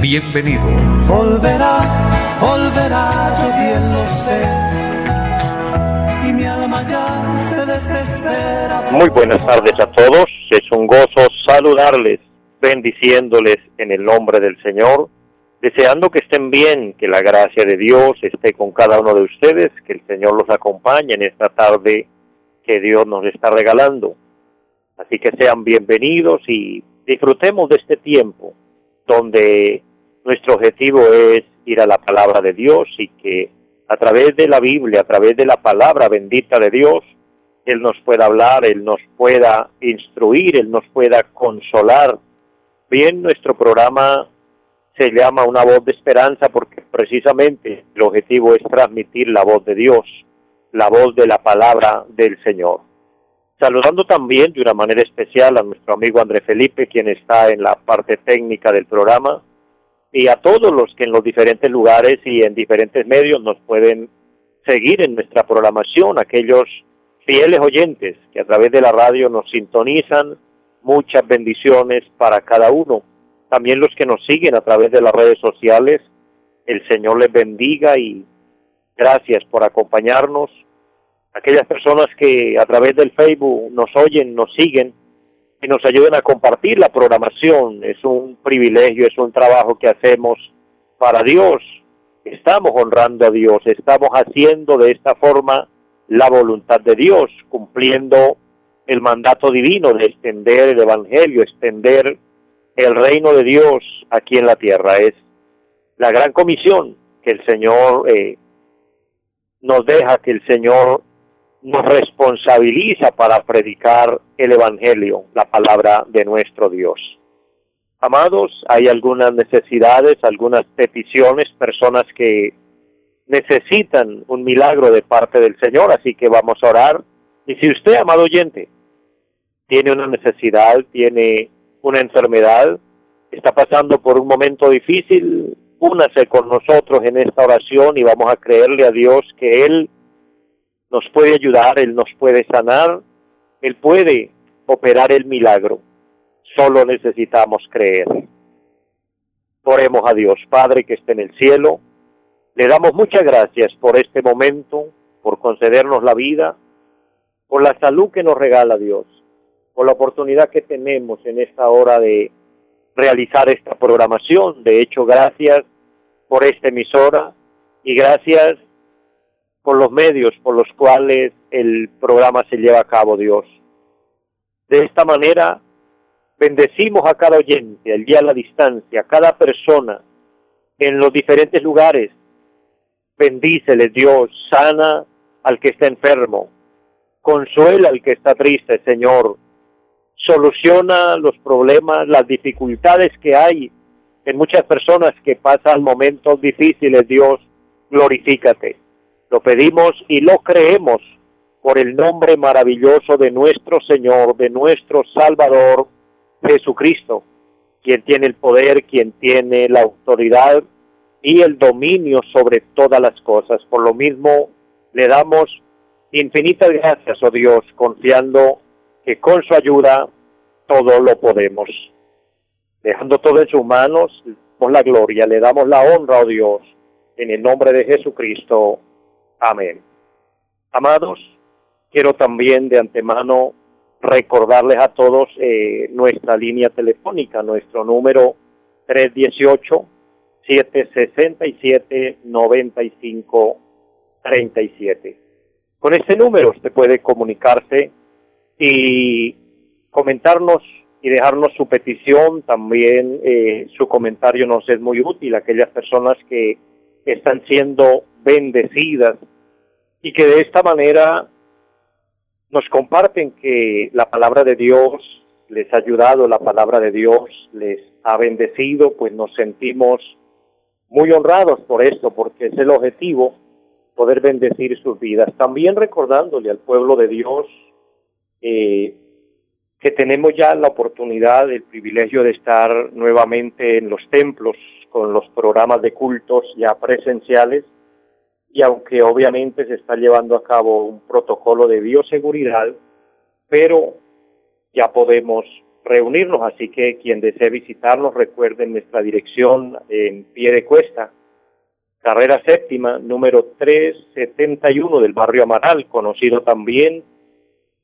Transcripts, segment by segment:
Bienvenido. Volverá, volverá, yo bien lo sé muy buenas tardes a todos. Es un gozo saludarles, bendiciéndoles en el nombre del Señor, deseando que estén bien, que la gracia de Dios esté con cada uno de ustedes, que el Señor los acompañe en esta tarde que Dios nos está regalando. Así que sean bienvenidos y disfrutemos de este tiempo donde nuestro objetivo es ir a la palabra de Dios y que a través de la Biblia, a través de la palabra bendita de Dios, Él nos pueda hablar, Él nos pueda instruir, Él nos pueda consolar. Bien, nuestro programa se llama Una voz de esperanza porque precisamente el objetivo es transmitir la voz de Dios, la voz de la palabra del Señor. Saludando también de una manera especial a nuestro amigo André Felipe, quien está en la parte técnica del programa, y a todos los que en los diferentes lugares y en diferentes medios nos pueden seguir en nuestra programación, aquellos fieles oyentes que a través de la radio nos sintonizan, muchas bendiciones para cada uno. También los que nos siguen a través de las redes sociales, el Señor les bendiga y gracias por acompañarnos. Aquellas personas que a través del Facebook nos oyen, nos siguen, y nos ayuden a compartir la programación. Es un privilegio, es un trabajo que hacemos para Dios. Estamos honrando a Dios, estamos haciendo de esta forma la voluntad de Dios, cumpliendo el mandato divino de extender el Evangelio, extender el reino de Dios aquí en la tierra. Es la gran comisión que el Señor eh, nos deja, que el Señor nos responsabiliza para predicar el Evangelio, la palabra de nuestro Dios. Amados, hay algunas necesidades, algunas peticiones, personas que necesitan un milagro de parte del Señor, así que vamos a orar. Y si usted, amado oyente, tiene una necesidad, tiene una enfermedad, está pasando por un momento difícil, únase con nosotros en esta oración y vamos a creerle a Dios que Él nos puede ayudar, Él nos puede sanar, Él puede operar el milagro. Solo necesitamos creer. Oremos a Dios, Padre que esté en el cielo. Le damos muchas gracias por este momento, por concedernos la vida, por la salud que nos regala Dios, por la oportunidad que tenemos en esta hora de realizar esta programación. De hecho, gracias por esta emisora y gracias por los medios por los cuales el programa se lleva a cabo, Dios. De esta manera, bendecimos a cada oyente, al día a la distancia, a cada persona en los diferentes lugares. Bendícele, Dios, sana al que está enfermo, consuela al que está triste, Señor. Soluciona los problemas, las dificultades que hay en muchas personas que pasan momentos difíciles, Dios, glorifícate. Lo pedimos y lo creemos por el nombre maravilloso de nuestro Señor, de nuestro Salvador, Jesucristo, quien tiene el poder, quien tiene la autoridad y el dominio sobre todas las cosas. Por lo mismo, le damos infinitas gracias, oh Dios, confiando que con su ayuda todo lo podemos. Dejando todo en sus manos, con la gloria, le damos la honra, oh Dios, en el nombre de Jesucristo. Amén. Amados, quiero también de antemano recordarles a todos eh, nuestra línea telefónica, nuestro número 318-767-9537. Con este número usted puede comunicarse y comentarnos y dejarnos su petición. También eh, su comentario nos es muy útil aquellas personas que están siendo bendecidas y que de esta manera nos comparten que la palabra de Dios les ha ayudado, la palabra de Dios les ha bendecido, pues nos sentimos muy honrados por esto, porque es el objetivo poder bendecir sus vidas. También recordándole al pueblo de Dios eh, que tenemos ya la oportunidad, el privilegio de estar nuevamente en los templos con los programas de cultos ya presenciales y aunque obviamente se está llevando a cabo un protocolo de bioseguridad, pero ya podemos reunirnos, así que quien desee visitarnos recuerden nuestra dirección en pie de cuesta, carrera séptima, número 371 del barrio Amaral, conocido también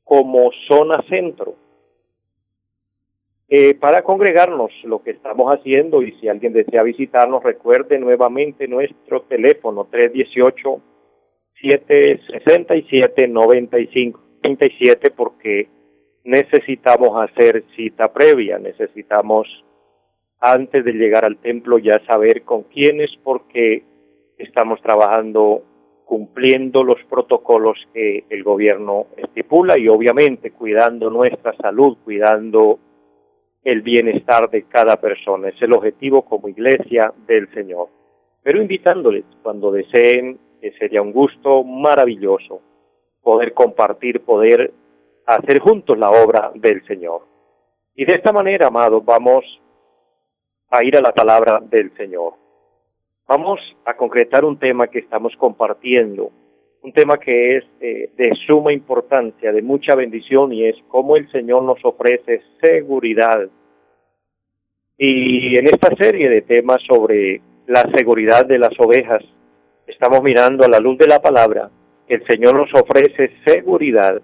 como zona centro. Eh, para congregarnos lo que estamos haciendo y si alguien desea visitarnos, recuerde nuevamente nuestro teléfono 318 767 9537 porque necesitamos hacer cita previa, necesitamos antes de llegar al templo ya saber con quiénes porque estamos trabajando cumpliendo los protocolos que el gobierno estipula y obviamente cuidando nuestra salud, cuidando el bienestar de cada persona. Es el objetivo como iglesia del Señor. Pero invitándoles cuando deseen, que sería un gusto maravilloso poder compartir, poder hacer juntos la obra del Señor. Y de esta manera, amados, vamos a ir a la palabra del Señor. Vamos a concretar un tema que estamos compartiendo, un tema que es eh, de suma importancia, de mucha bendición, y es cómo el Señor nos ofrece seguridad. Y en esta serie de temas sobre la seguridad de las ovejas, estamos mirando a la luz de la palabra el Señor nos ofrece seguridad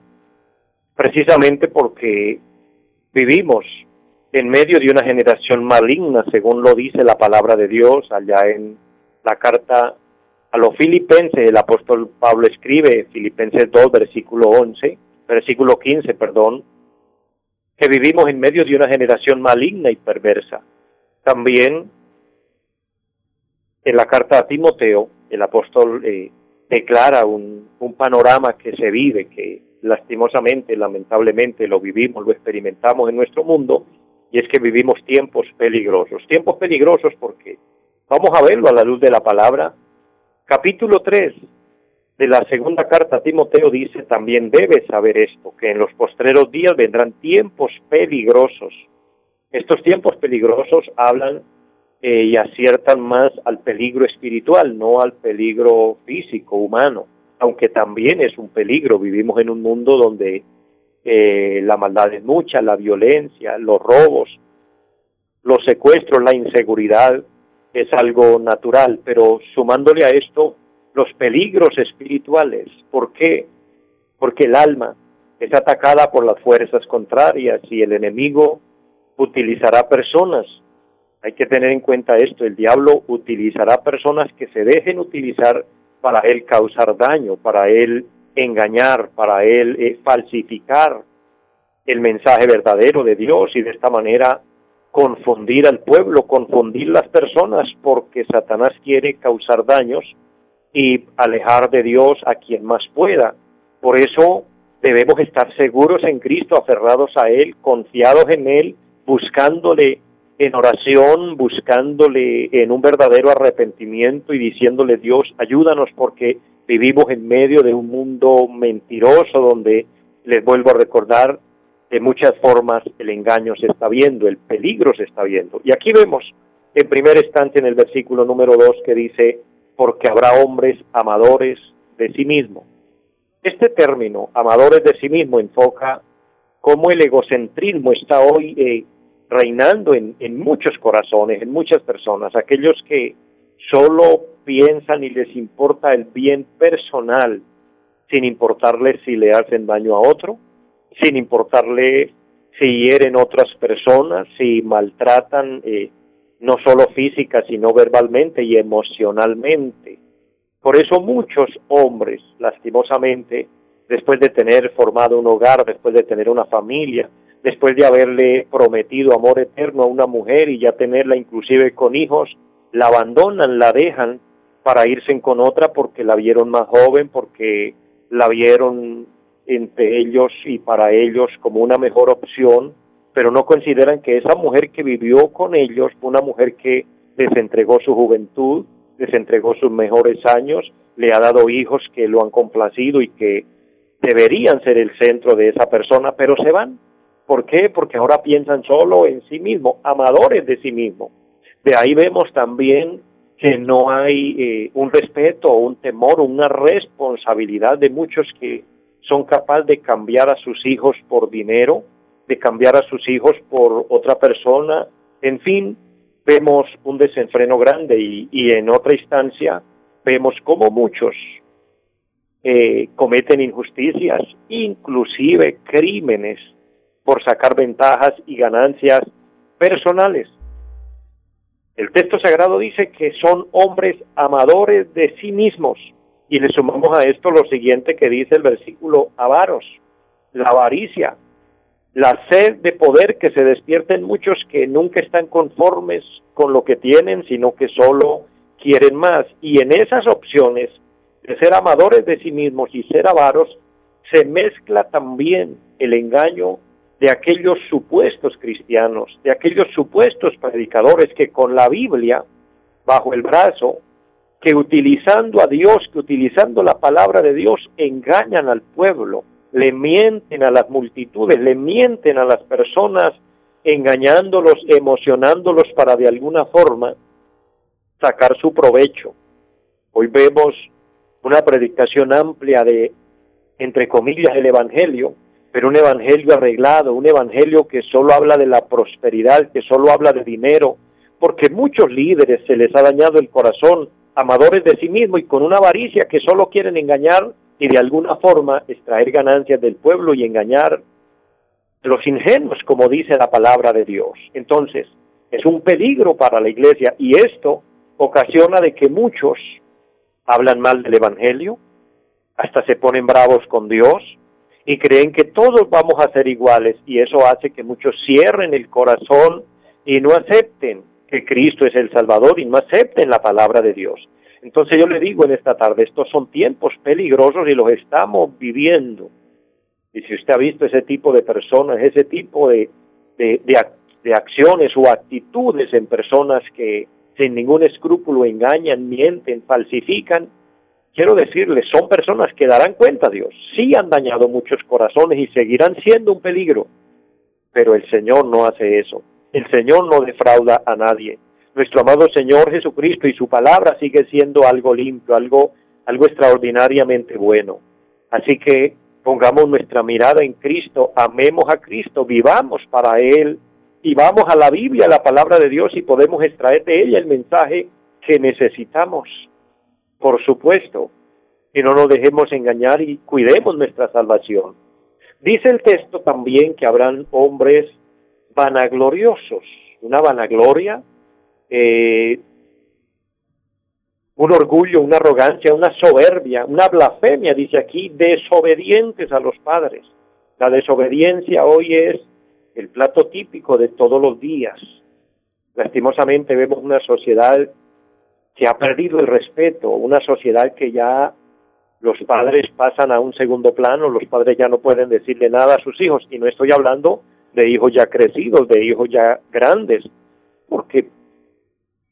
precisamente porque vivimos en medio de una generación maligna, según lo dice la palabra de Dios allá en la carta a los filipenses, el apóstol Pablo escribe, Filipenses 2, versículo 11, versículo 15, perdón, que vivimos en medio de una generación maligna y perversa. También en la carta a Timoteo, el apóstol eh, declara un, un panorama que se vive, que lastimosamente, lamentablemente lo vivimos, lo experimentamos en nuestro mundo, y es que vivimos tiempos peligrosos. Tiempos peligrosos porque Vamos a verlo a la luz de la palabra. Capítulo 3 de la segunda carta a Timoteo dice, también debes saber esto, que en los postreros días vendrán tiempos peligrosos. Estos tiempos peligrosos hablan eh, y aciertan más al peligro espiritual, no al peligro físico, humano, aunque también es un peligro. Vivimos en un mundo donde eh, la maldad es mucha, la violencia, los robos, los secuestros, la inseguridad, es algo natural, pero sumándole a esto los peligros espirituales. ¿Por qué? Porque el alma es atacada por las fuerzas contrarias y el enemigo utilizará personas. Hay que tener en cuenta esto, el diablo utilizará personas que se dejen utilizar para él causar daño, para él engañar, para él eh, falsificar el mensaje verdadero de Dios y de esta manera confundir al pueblo, confundir las personas, porque Satanás quiere causar daños y alejar de Dios a quien más pueda. Por eso debemos estar seguros en Cristo, aferrados a Él, confiados en Él, buscándole en oración, buscándole en un verdadero arrepentimiento y diciéndole Dios, ayúdanos porque vivimos en medio de un mundo mentiroso donde, les vuelvo a recordar, de muchas formas el engaño se está viendo, el peligro se está viendo. Y aquí vemos en primer instante en el versículo número 2 que dice, porque habrá hombres amadores de sí mismo. Este término, amadores de sí mismo, enfoca cómo el egocentrismo está hoy eh, reinando en, en muchos corazones, en muchas personas, aquellos que solo piensan y les importa el bien personal, sin importarles si le hacen daño a otro, sin importarle si hieren otras personas, si maltratan eh, no solo física, sino verbalmente y emocionalmente. Por eso muchos hombres, lastimosamente, después de tener formado un hogar, después de tener una familia, después de haberle prometido amor eterno a una mujer y ya tenerla inclusive con hijos, la abandonan, la dejan para irse con otra porque la vieron más joven, porque la vieron entre ellos y para ellos como una mejor opción, pero no consideran que esa mujer que vivió con ellos una mujer que les entregó su juventud, les entregó sus mejores años, le ha dado hijos que lo han complacido y que deberían ser el centro de esa persona, pero se van. ¿Por qué? Porque ahora piensan solo en sí mismos, amadores de sí mismos. De ahí vemos también que no hay eh, un respeto, un temor, una responsabilidad de muchos que son capaces de cambiar a sus hijos por dinero, de cambiar a sus hijos por otra persona, en fin, vemos un desenfreno grande y, y en otra instancia vemos como muchos eh, cometen injusticias, inclusive crímenes, por sacar ventajas y ganancias personales. El texto sagrado dice que son hombres amadores de sí mismos. Y le sumamos a esto lo siguiente que dice el versículo avaros, la avaricia, la sed de poder que se despierten muchos que nunca están conformes con lo que tienen, sino que solo quieren más. Y en esas opciones de ser amadores de sí mismos y ser avaros, se mezcla también el engaño de aquellos supuestos cristianos, de aquellos supuestos predicadores que con la Biblia bajo el brazo, que utilizando a Dios, que utilizando la palabra de Dios, engañan al pueblo, le mienten a las multitudes, le mienten a las personas, engañándolos, emocionándolos para de alguna forma sacar su provecho. Hoy vemos una predicación amplia de, entre comillas, el Evangelio, pero un Evangelio arreglado, un Evangelio que solo habla de la prosperidad, que solo habla de dinero, porque muchos líderes se les ha dañado el corazón, amadores de sí mismos y con una avaricia que solo quieren engañar y de alguna forma extraer ganancias del pueblo y engañar los ingenuos, como dice la palabra de Dios. Entonces, es un peligro para la iglesia y esto ocasiona de que muchos hablan mal del Evangelio, hasta se ponen bravos con Dios y creen que todos vamos a ser iguales y eso hace que muchos cierren el corazón y no acepten que Cristo es el Salvador y no acepten la palabra de Dios. Entonces yo le digo en esta tarde, estos son tiempos peligrosos y los estamos viviendo. Y si usted ha visto ese tipo de personas, ese tipo de, de, acciones o actitudes en personas que sin ningún escrúpulo engañan, mienten, falsifican, quiero decirles, son personas que darán cuenta a Dios. Sí han dañado muchos corazones y seguirán siendo un peligro, pero el Señor no hace eso. El Señor no defrauda a nadie nuestro amado Señor Jesucristo y su palabra sigue siendo algo limpio, algo, algo extraordinariamente bueno. Así que pongamos nuestra mirada en Cristo, amemos a Cristo, vivamos para Él y vamos a la Biblia, la palabra de Dios y podemos extraer de ella el mensaje que necesitamos. Por supuesto, que no nos dejemos engañar y cuidemos nuestra salvación. Dice el texto también que habrán hombres vanagloriosos, una vanagloria eh, un orgullo, una arrogancia, una soberbia, una blasfemia, dice aquí, desobedientes a los padres. La desobediencia hoy es el plato típico de todos los días. Lastimosamente vemos una sociedad que ha perdido el respeto, una sociedad que ya los padres pasan a un segundo plano, los padres ya no pueden decirle nada a sus hijos, y no estoy hablando de hijos ya crecidos, de hijos ya grandes, porque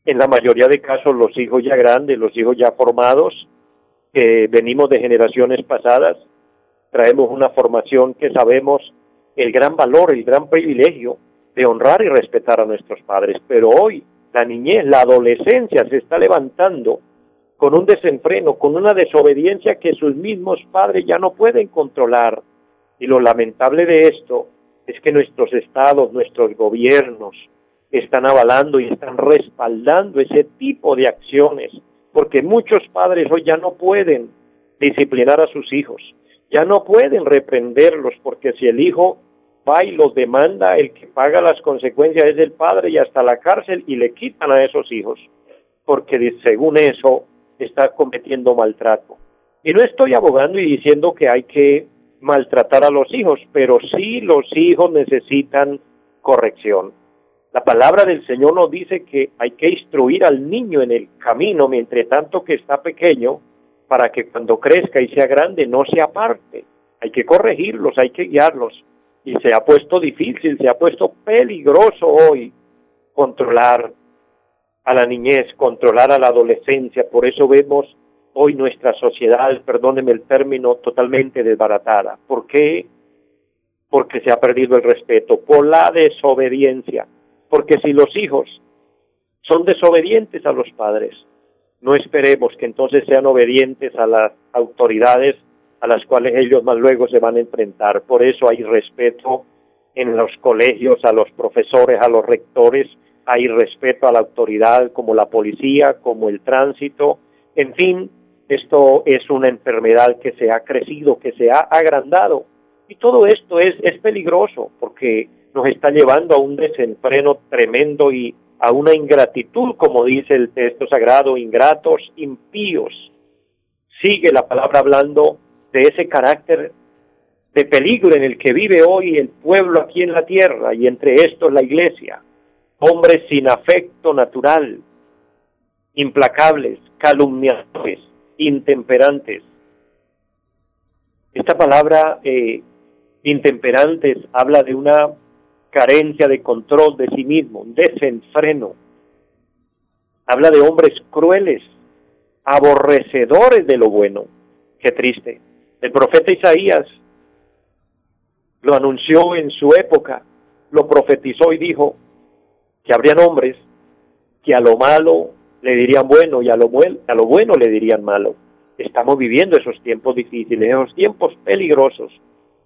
en la mayoría de casos los hijos ya grandes, los hijos ya formados, que venimos de generaciones pasadas, traemos una formación que sabemos el gran valor, el gran privilegio de honrar y respetar a nuestros padres. Pero hoy la niñez, la adolescencia se está levantando con un desenfreno, con una desobediencia que sus mismos padres ya no pueden controlar. Y lo lamentable de esto es que nuestros estados, nuestros gobiernos, están avalando y están respaldando ese tipo de acciones, porque muchos padres hoy ya no pueden disciplinar a sus hijos, ya no pueden reprenderlos, porque si el hijo va y los demanda, el que paga las consecuencias es el padre y hasta la cárcel y le quitan a esos hijos, porque según eso está cometiendo maltrato. Y no estoy abogando y diciendo que hay que maltratar a los hijos, pero sí los hijos necesitan corrección. La palabra del Señor nos dice que hay que instruir al niño en el camino mientras tanto que está pequeño para que cuando crezca y sea grande no se aparte. Hay que corregirlos, hay que guiarlos. Y se ha puesto difícil, se ha puesto peligroso hoy controlar a la niñez, controlar a la adolescencia. Por eso vemos hoy nuestra sociedad, perdóneme el término, totalmente desbaratada. ¿Por qué? Porque se ha perdido el respeto, por la desobediencia. Porque si los hijos son desobedientes a los padres, no esperemos que entonces sean obedientes a las autoridades a las cuales ellos más luego se van a enfrentar. Por eso hay respeto en los colegios, a los profesores, a los rectores, hay respeto a la autoridad como la policía, como el tránsito, en fin, esto es una enfermedad que se ha crecido, que se ha agrandado. Y todo esto es, es peligroso porque nos está llevando a un desenfreno tremendo y a una ingratitud, como dice el texto sagrado, ingratos, impíos. Sigue la palabra hablando de ese carácter de peligro en el que vive hoy el pueblo aquí en la tierra y entre estos la iglesia. Hombres sin afecto natural, implacables, calumniadores, intemperantes. Esta palabra eh, intemperantes habla de una carencia de control de sí mismo, desenfreno. Habla de hombres crueles, aborrecedores de lo bueno. Qué triste. El profeta Isaías lo anunció en su época, lo profetizó y dijo que habrían hombres que a lo malo le dirían bueno y a lo, a lo bueno le dirían malo. Estamos viviendo esos tiempos difíciles, esos tiempos peligrosos,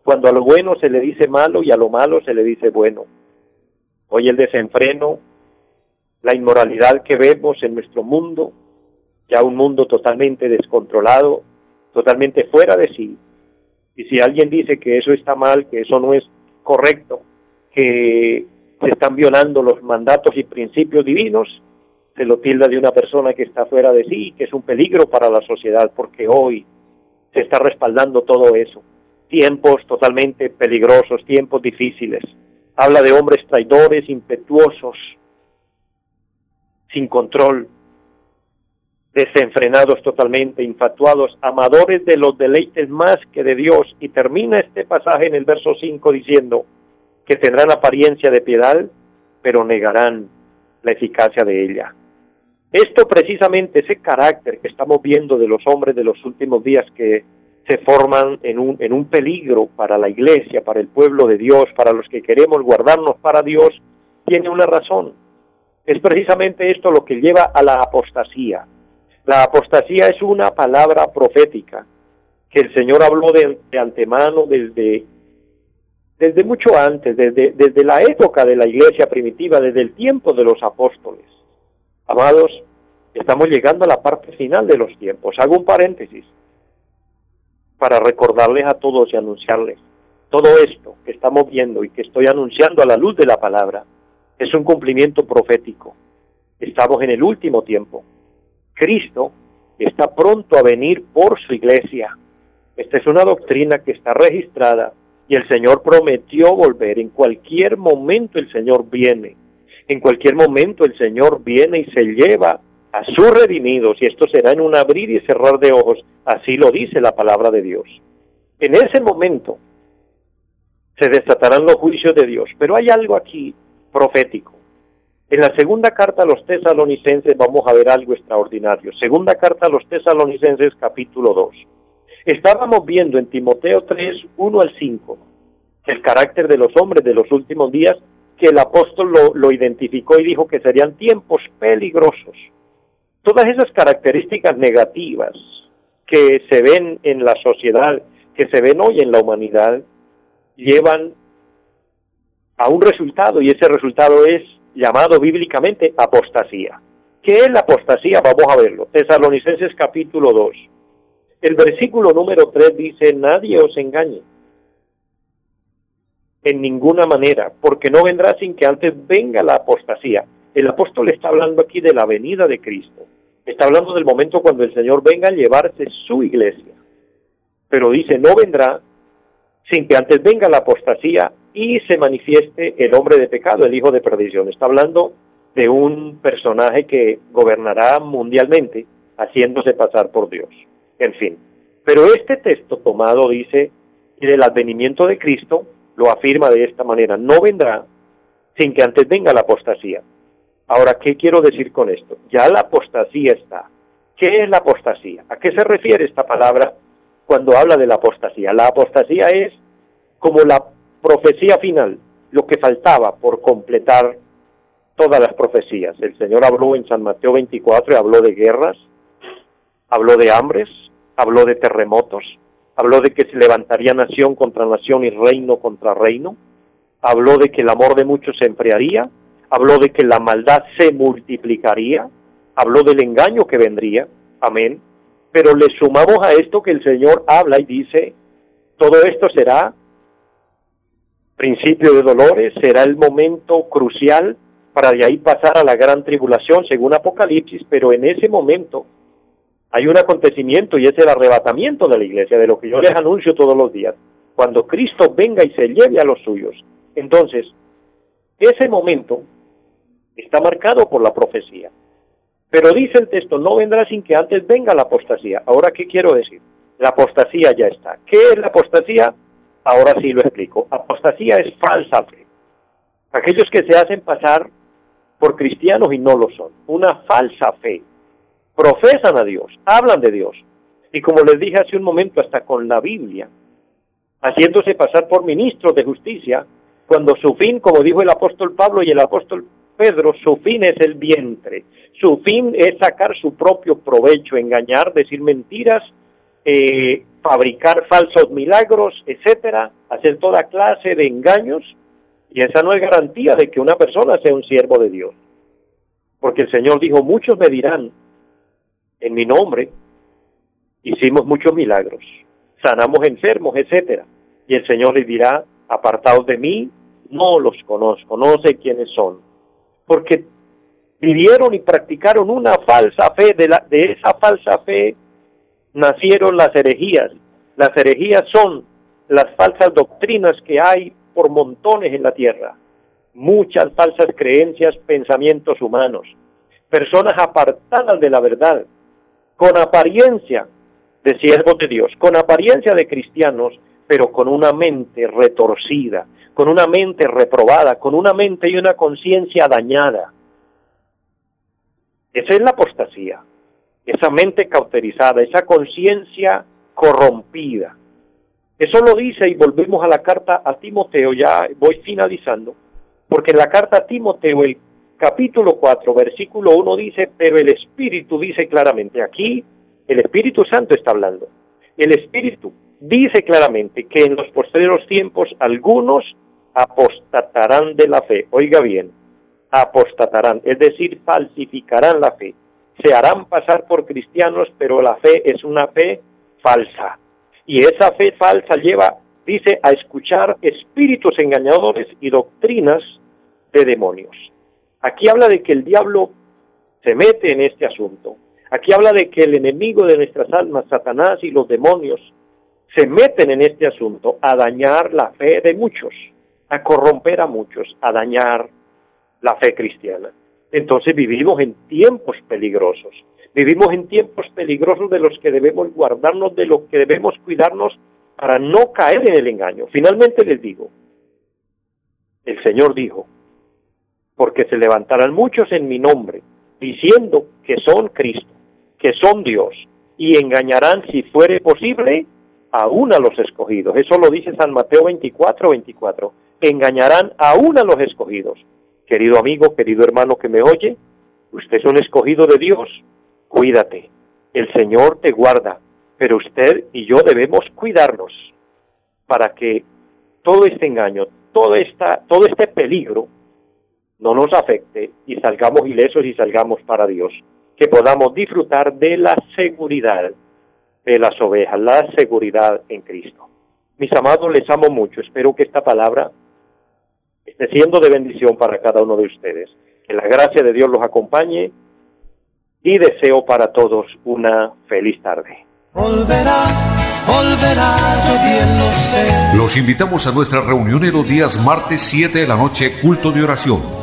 cuando a lo bueno se le dice malo y a lo malo se le dice bueno. Hoy el desenfreno, la inmoralidad que vemos en nuestro mundo, ya un mundo totalmente descontrolado, totalmente fuera de sí. Y si alguien dice que eso está mal, que eso no es correcto, que se están violando los mandatos y principios divinos, se lo tilda de una persona que está fuera de sí, que es un peligro para la sociedad, porque hoy se está respaldando todo eso. Tiempos totalmente peligrosos, tiempos difíciles. Habla de hombres traidores, impetuosos, sin control, desenfrenados totalmente, infatuados, amadores de los deleites más que de Dios. Y termina este pasaje en el verso 5 diciendo que tendrán apariencia de piedad, pero negarán la eficacia de ella. Esto precisamente, ese carácter que estamos viendo de los hombres de los últimos días que se forman en un, en un peligro para la iglesia, para el pueblo de Dios, para los que queremos guardarnos para Dios, tiene una razón. Es precisamente esto lo que lleva a la apostasía. La apostasía es una palabra profética que el Señor habló de, de antemano desde, desde mucho antes, desde, desde la época de la iglesia primitiva, desde el tiempo de los apóstoles. Amados, estamos llegando a la parte final de los tiempos. Hago un paréntesis para recordarles a todos y anunciarles. Todo esto que estamos viendo y que estoy anunciando a la luz de la palabra es un cumplimiento profético. Estamos en el último tiempo. Cristo está pronto a venir por su iglesia. Esta es una doctrina que está registrada y el Señor prometió volver. En cualquier momento el Señor viene. En cualquier momento el Señor viene y se lleva a sus redimidos, y esto será en un abrir y cerrar de ojos, así lo dice la palabra de Dios. En ese momento se desatarán los juicios de Dios, pero hay algo aquí profético. En la segunda carta a los tesalonicenses vamos a ver algo extraordinario. Segunda carta a los tesalonicenses capítulo 2. Estábamos viendo en Timoteo 3, 1 al 5, el carácter de los hombres de los últimos días que el apóstol lo, identificó y dijo que serían tiempos peligrosos. Todas esas características negativas que se ven en la sociedad, que se ven hoy en la humanidad, llevan a un resultado y ese resultado es llamado bíblicamente apostasía. ¿Qué es la apostasía? Vamos a verlo. Tesalonicenses capítulo 2. El versículo número 3 dice, nadie os engañe en ninguna manera, porque no vendrá sin que antes venga la apostasía. El apóstol está hablando aquí de la venida de Cristo. Está hablando del momento cuando el Señor venga a llevarse su iglesia. Pero dice, no vendrá sin que antes venga la apostasía y se manifieste el hombre de pecado, el hijo de perdición. Está hablando de un personaje que gobernará mundialmente haciéndose pasar por Dios. En fin. Pero este texto tomado dice del advenimiento de Cristo lo afirma de esta manera, no vendrá sin que antes venga la apostasía. Ahora, ¿qué quiero decir con esto? Ya la apostasía está. ¿Qué es la apostasía? ¿A qué se refiere esta palabra cuando habla de la apostasía? La apostasía es como la profecía final, lo que faltaba por completar todas las profecías. El Señor habló en San Mateo 24 y habló de guerras, habló de hambres, habló de terremotos, habló de que se levantaría nación contra nación y reino contra reino, habló de que el amor de muchos se enfriaría, habló de que la maldad se multiplicaría, habló del engaño que vendría, amén, pero le sumamos a esto que el Señor habla y dice, todo esto será principio de dolores, será el momento crucial para de ahí pasar a la gran tribulación, según Apocalipsis, pero en ese momento hay un acontecimiento y es el arrebatamiento de la iglesia, de lo que yo les anuncio todos los días, cuando Cristo venga y se lleve a los suyos. Entonces, ese momento está marcado por la profecía. Pero dice el texto, no vendrá sin que antes venga la apostasía. Ahora, ¿qué quiero decir? La apostasía ya está. ¿Qué es la apostasía? Ahora sí lo explico. Apostasía es falsa fe. Aquellos que se hacen pasar por cristianos y no lo son. Una falsa fe. Profesan a Dios, hablan de Dios. Y como les dije hace un momento, hasta con la Biblia, haciéndose pasar por ministros de justicia, cuando su fin, como dijo el apóstol Pablo y el apóstol Pedro, su fin es el vientre. Su fin es sacar su propio provecho, engañar, decir mentiras, eh, fabricar falsos milagros, etcétera, hacer toda clase de engaños, y esa no es garantía de que una persona sea un siervo de Dios. Porque el Señor dijo, muchos me dirán, en mi nombre, hicimos muchos milagros, sanamos enfermos, etcétera. Y el Señor les dirá, apartados de mí, no los conozco, no sé quiénes son. Porque vivieron y practicaron una falsa fe, de, la, de esa falsa fe nacieron las herejías. Las herejías son las falsas doctrinas que hay por montones en la tierra. Muchas falsas creencias, pensamientos humanos. Personas apartadas de la verdad, con apariencia de siervos de Dios, con apariencia de cristianos, pero con una mente retorcida, con una mente reprobada, con una mente y una conciencia dañada. Esa es la apostasía, esa mente cauterizada, esa conciencia corrompida. Eso lo dice y volvemos a la carta a Timoteo, ya voy finalizando, porque en la carta a Timoteo, el capítulo 4, versículo 1 dice, pero el Espíritu dice claramente, aquí el Espíritu Santo está hablando, el Espíritu dice claramente que en los posteriores tiempos algunos apostatarán de la fe. Oiga bien, apostatarán, es decir, falsificarán la fe. Se harán pasar por cristianos, pero la fe es una fe falsa. Y esa fe falsa lleva, dice, a escuchar espíritus engañadores y doctrinas de demonios. Aquí habla de que el diablo se mete en este asunto. Aquí habla de que el enemigo de nuestras almas, Satanás y los demonios, se meten en este asunto a dañar la fe de muchos, a corromper a muchos, a dañar la fe cristiana. Entonces vivimos en tiempos peligrosos, vivimos en tiempos peligrosos de los que debemos guardarnos, de los que debemos cuidarnos para no caer en el engaño. Finalmente les digo, el Señor dijo, porque se levantarán muchos en mi nombre, diciendo que son Cristo, que son Dios, y engañarán si fuere posible aún a los escogidos. Eso lo dice San Mateo 24, 24. Engañarán aún a los escogidos. Querido amigo, querido hermano que me oye, usted es un escogido de Dios. Cuídate. El Señor te guarda. Pero usted y yo debemos cuidarnos para que todo este engaño, todo, esta, todo este peligro no nos afecte y salgamos ilesos y salgamos para Dios. Que podamos disfrutar de la seguridad de las ovejas, la seguridad en Cristo. Mis amados, les amo mucho. Espero que esta palabra esté siendo de bendición para cada uno de ustedes. Que la gracia de Dios los acompañe y deseo para todos una feliz tarde. Los invitamos a nuestra reunión en los días martes 7 de la noche, culto de oración.